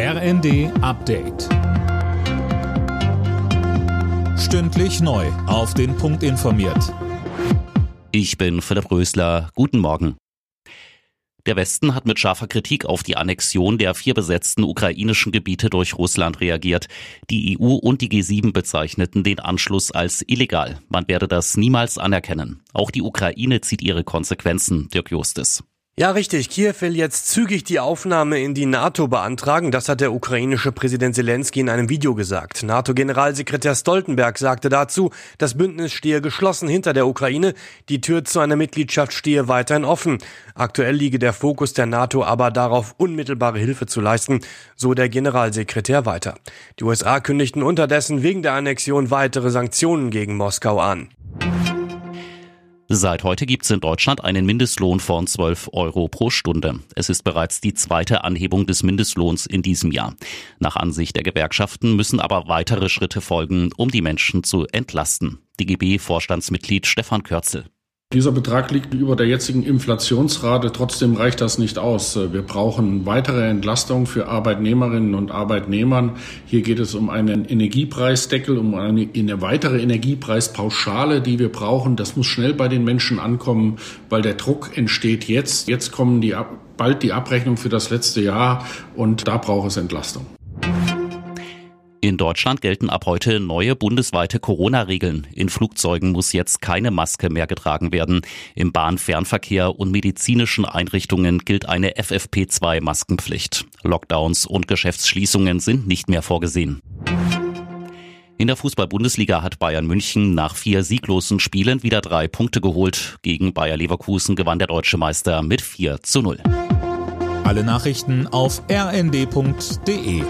RND Update. Stündlich neu. Auf den Punkt informiert. Ich bin Philipp Rösler. Guten Morgen. Der Westen hat mit scharfer Kritik auf die Annexion der vier besetzten ukrainischen Gebiete durch Russland reagiert. Die EU und die G7 bezeichneten den Anschluss als illegal. Man werde das niemals anerkennen. Auch die Ukraine zieht ihre Konsequenzen, Dirk Justis. Ja, richtig. Kiew will jetzt zügig die Aufnahme in die NATO beantragen. Das hat der ukrainische Präsident Zelensky in einem Video gesagt. NATO-Generalsekretär Stoltenberg sagte dazu, das Bündnis stehe geschlossen hinter der Ukraine. Die Tür zu einer Mitgliedschaft stehe weiterhin offen. Aktuell liege der Fokus der NATO aber darauf, unmittelbare Hilfe zu leisten, so der Generalsekretär weiter. Die USA kündigten unterdessen wegen der Annexion weitere Sanktionen gegen Moskau an. Seit heute gibt es in Deutschland einen Mindestlohn von 12 Euro pro Stunde. Es ist bereits die zweite Anhebung des Mindestlohns in diesem Jahr. Nach Ansicht der Gewerkschaften müssen aber weitere Schritte folgen, um die Menschen zu entlasten. DGB-Vorstandsmitglied Stefan Kürzel. Dieser Betrag liegt über der jetzigen Inflationsrate. Trotzdem reicht das nicht aus. Wir brauchen weitere Entlastung für Arbeitnehmerinnen und Arbeitnehmern. Hier geht es um einen Energiepreisdeckel, um eine, eine weitere Energiepreispauschale, die wir brauchen. Das muss schnell bei den Menschen ankommen, weil der Druck entsteht jetzt. Jetzt kommen die, bald die Abrechnung für das letzte Jahr und da braucht es Entlastung. In Deutschland gelten ab heute neue bundesweite Corona-Regeln. In Flugzeugen muss jetzt keine Maske mehr getragen werden. Im Bahnfernverkehr und medizinischen Einrichtungen gilt eine FFP2-Maskenpflicht. Lockdowns und Geschäftsschließungen sind nicht mehr vorgesehen. In der Fußball-Bundesliga hat Bayern München nach vier sieglosen Spielen wieder drei Punkte geholt. Gegen Bayer Leverkusen gewann der deutsche Meister mit 4 zu 0. Alle Nachrichten auf rnd.de